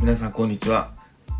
皆さんこんにちは。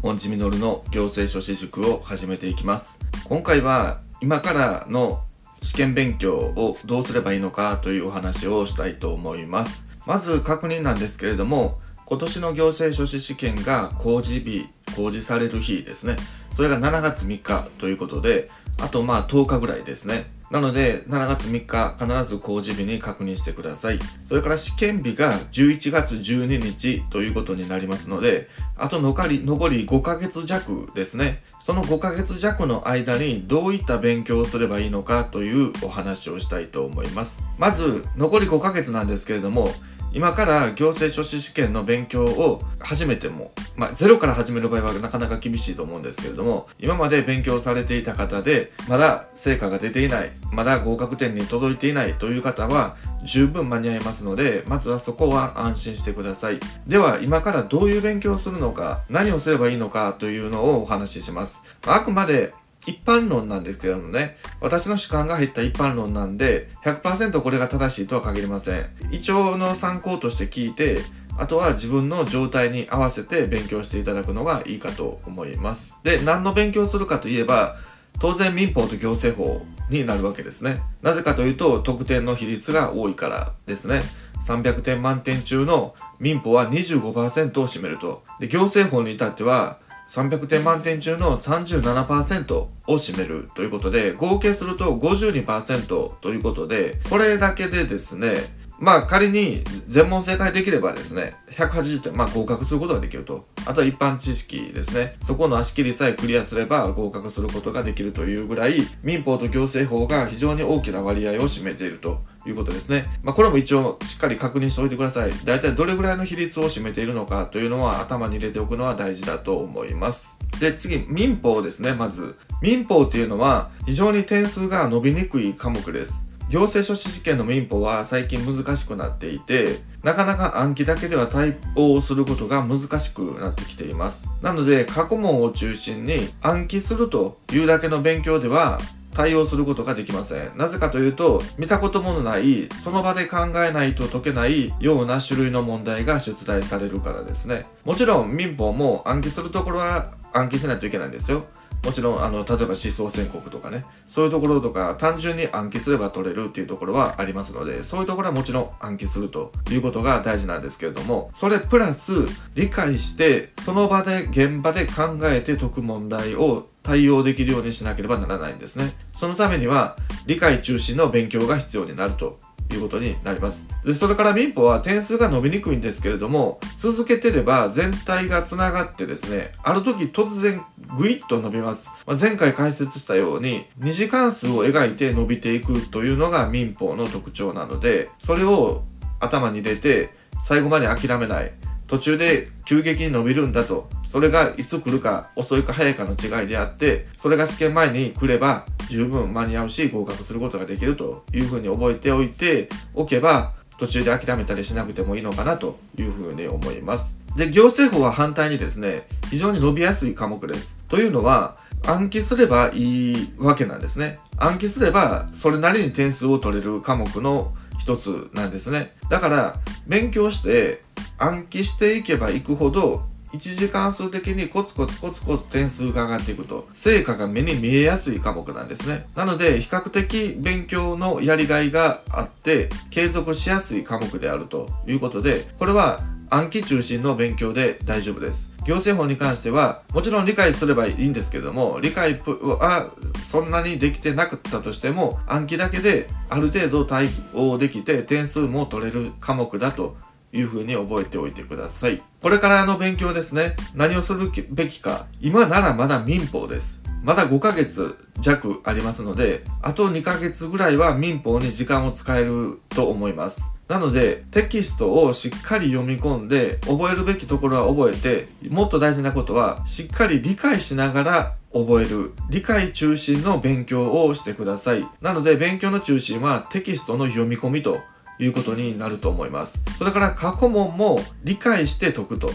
モンチミノルの行政書士塾を始めていきます。今回は今からの試験勉強をどうすればいいのかというお話をしたいと思います。まず確認なんですけれども今年の行政書士試験が公示日公示される日ですね。それが7月3日ということであとまあ10日ぐらいですね。なので、7月3日、必ず工事日に確認してください。それから試験日が11月12日ということになりますので、あと残り、残り5ヶ月弱ですね。その5ヶ月弱の間にどういった勉強をすればいいのかというお話をしたいと思います。まず、残り5ヶ月なんですけれども、今から行政書士試験の勉強を始めても、まあ、ゼロから始める場合はなかなか厳しいと思うんですけれども、今まで勉強されていた方で、まだ成果が出ていない、まだ合格点に届いていないという方は、十分間に合いますので、まずはそこは安心してください。では、今からどういう勉強をするのか、何をすればいいのかというのをお話しします。あくまで一般論なんですけどもね、私の主観が入った一般論なんで、100%これが正しいとは限りません。一応の参考として聞いて、あとは自分の状態に合わせて勉強していただくのがいいかと思います。で、何の勉強するかといえば、当然民法と行政法になるわけですね。なぜかというと、得点の比率が多いからですね。300点満点中の民法は25%を占めると。で、行政法に至っては、300点満点中の37%を占めるということで、合計すると52%ということで、これだけでですね、まあ仮に全問正解できればですね、180点、まあ合格することができると。あとは一般知識ですね。そこの足切りさえクリアすれば合格することができるというぐらい、民法と行政法が非常に大きな割合を占めているということですね。まあこれも一応しっかり確認しておいてください。大体どれぐらいの比率を占めているのかというのは頭に入れておくのは大事だと思います。で、次、民法ですね、まず。民法っていうのは非常に点数が伸びにくい科目です。行政書士試験の民法は最近難しくなっていて、なかなか暗記だけでは対応することが難しくなってきています。なので、過去問を中心に暗記するというだけの勉強では対応することができません。なぜかというと、見たこともない、その場で考えないと解けないような種類の問題が出題されるからですね。もちろん民法も暗記するところは暗記しないといけないんですよ。もちろん、あの、例えば思想宣告とかね、そういうところとか、単純に暗記すれば取れるっていうところはありますので、そういうところはもちろん暗記するということが大事なんですけれども、それプラス、理解して、その場で、現場で考えて解く問題を対応できるようにしなければならないんですね。そのためには、理解中心の勉強が必要になるということになります。で、それから民法は点数が伸びにくいんですけれども、続けてれば全体が繋がってですね、ある時突然ぐいっと伸びます。まあ、前回解説したように、二次関数を描いて伸びていくというのが民法の特徴なので、それを頭に入れて、最後まで諦めない。途中で急激に伸びるんだと。それがいつ来るか遅いか早いかの違いであって、それが試験前に来れば十分間に合うし合格することができるというふうに覚えておいておけば、途中で諦めたりしなくてもいいのかなというふうに思います。で、行政法は反対にですね、非常に伸びやすい科目です。というのは、暗記すればいいわけなんですね。暗記すれば、それなりに点数を取れる科目の一つなんですね。だから、勉強して暗記していけばいくほど、一次関数的にコツコツコツコツ点数が上がっていくと、成果が目に見えやすい科目なんですね。なので、比較的勉強のやりがいがあって、継続しやすい科目であるということで、これは暗記中心の勉強で大丈夫です。行政法に関しては、もちろん理解すればいいんですけれども、理解はそんなにできてなかったとしても、暗記だけである程度対応できて点数も取れる科目だというふうに覚えておいてください。これからの勉強ですね。何をするべきか。今ならまだ民法です。まだ5ヶ月弱ありますので、あと2ヶ月ぐらいは民法に時間を使えると思います。なので、テキストをしっかり読み込んで、覚えるべきところは覚えて、もっと大事なことは、しっかり理解しながら覚える。理解中心の勉強をしてください。なので、勉強の中心はテキストの読み込みということになると思います。それから過去問も理解して解くと。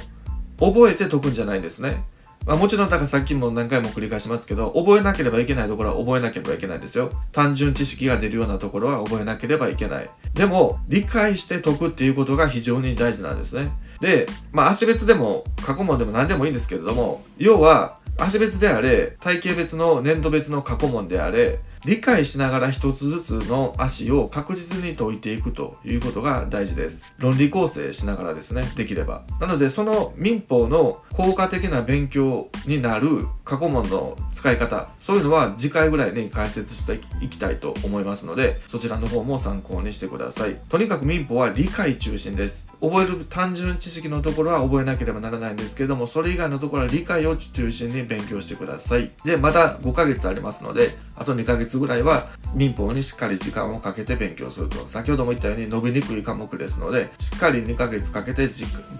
覚えて解くんじゃないんですね。まあ、もちろん、だからさっきも何回も繰り返しますけど、覚えなければいけないところは覚えなければいけないですよ。単純知識が出るようなところは覚えなければいけない。でも、理解して解くっていうことが非常に大事なんですね。で、まあ足別でも過去問でも何でもいいんですけれども、要は足別であれ、体型別の年度別の過去問であれ、理解しながら一つずつの足を確実に解いていくということが大事です。論理構成しながらですね、できれば。なので、その民法の効果的な勉強になる過去問の使い方、そういうのは次回ぐらいに解説していきたいと思いますので、そちらの方も参考にしてください。とにかく民法は理解中心です。覚える単純知識のところは覚えなければならないんですけれども、それ以外のところは理解を中心に勉強してください。で、まだ5ヶ月ありますので、あと2ヶ月ぐらいは民法にしっかり時間をかけて勉強すると。先ほども言ったように伸びにくい科目ですので、しっかり2ヶ月かけて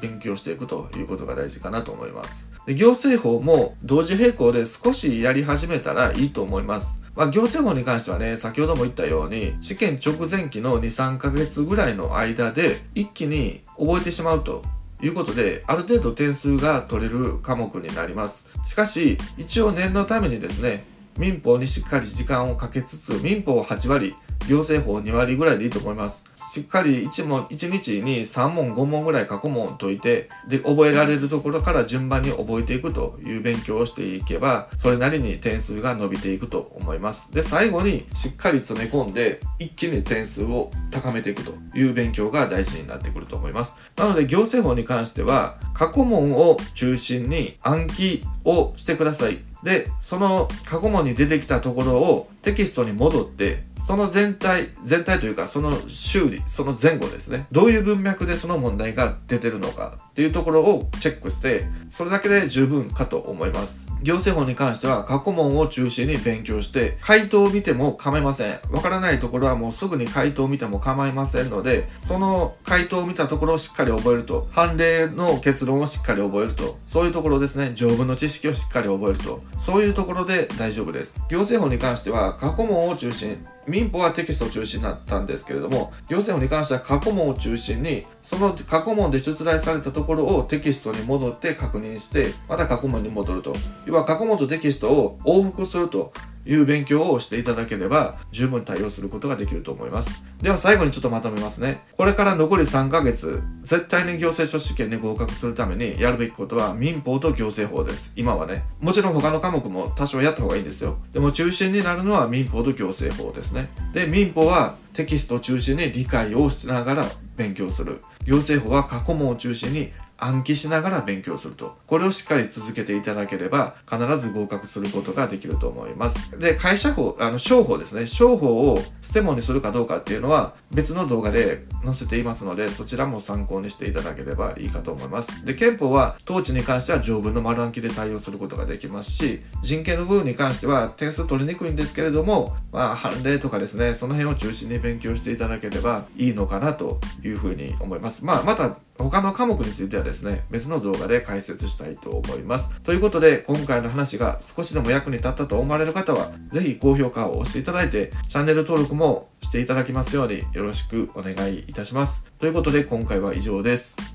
勉強していくということが大事かなと思います。で行政法も同時並降で少しやり始めたらいいと思います。まあ、行政法に関してはね、先ほども言ったように、試験直前期の2、3ヶ月ぐらいの間で、一気に覚えてしまうということで、ある程度点数が取れる科目になります。しかし、一応念のためにですね、民法にしっかり時間をかけつつ、民法8割、行政法2割ぐらいでいいと思います。しっかり 1, 問1日に3問5問ぐらい過去問を解いてで覚えられるところから順番に覚えていくという勉強をしていけばそれなりに点数が伸びていくと思います。で最後にしっかり詰め込んで一気に点数を高めていくという勉強が大事になってくると思います。なので行政法に関しては過去問を中心に暗記をしてください。でその過去問に出てきたところをテキストに戻ってその全体、全体というかその修理、その前後ですね。どういう文脈でその問題が出てるのかっていうところをチェックして、それだけで十分かと思います。行政法に関しては過去問を中心に勉強して、回答を見ても構いません。わからないところはもうすぐに回答を見ても構いませんので、その回答を見たところをしっかり覚えると、判例の結論をしっかり覚えると、そういうところですね、条文の知識をしっかり覚えると、そういうところで大丈夫です。行政法に関しては過去問を中心、民法はテキストを中心になったんですけれども、行政法に関しては過去問を中心に、その過去問で出題されたとところをテキストに戻って確認して、また過去問に戻ると。要は過去問とテキストを往復するという勉強をしていただければ十分対応することができると思います。では最後にちょっとまとめますね。これから残り3ヶ月、絶対に行政書試験に合格するためにやるべきことは民法と行政法です。今はね。もちろん他の科目も多少やった方がいいんですよ。でも中心になるのは民法と行政法ですね。で、民法はテキストを中心に理解をしながら勉強する。行政法は過去問を中心に暗記しながら勉強すると。これをしっかり続けていただければ、必ず合格することができると思います。で、会社法、あの、商法ですね。商法をステモにするかどうかっていうのは、別の動画で載せていますので、そちらも参考にしていただければいいかと思います。で、憲法は、統治に関しては条文の丸暗記で対応することができますし、人権の部分に関しては点数取りにくいんですけれども、まあ、判例とかですね、その辺を中心に勉強していただければいいのかなというふうに思います。まあ、また他の科目についてはですね、別の動画で解説したいと思います。ということで、今回の話が少しでも役に立ったと思われる方は、ぜひ高評価を押していただいて、チャンネル登録もしていただきますようによろしくお願いいたします。ということで、今回は以上です。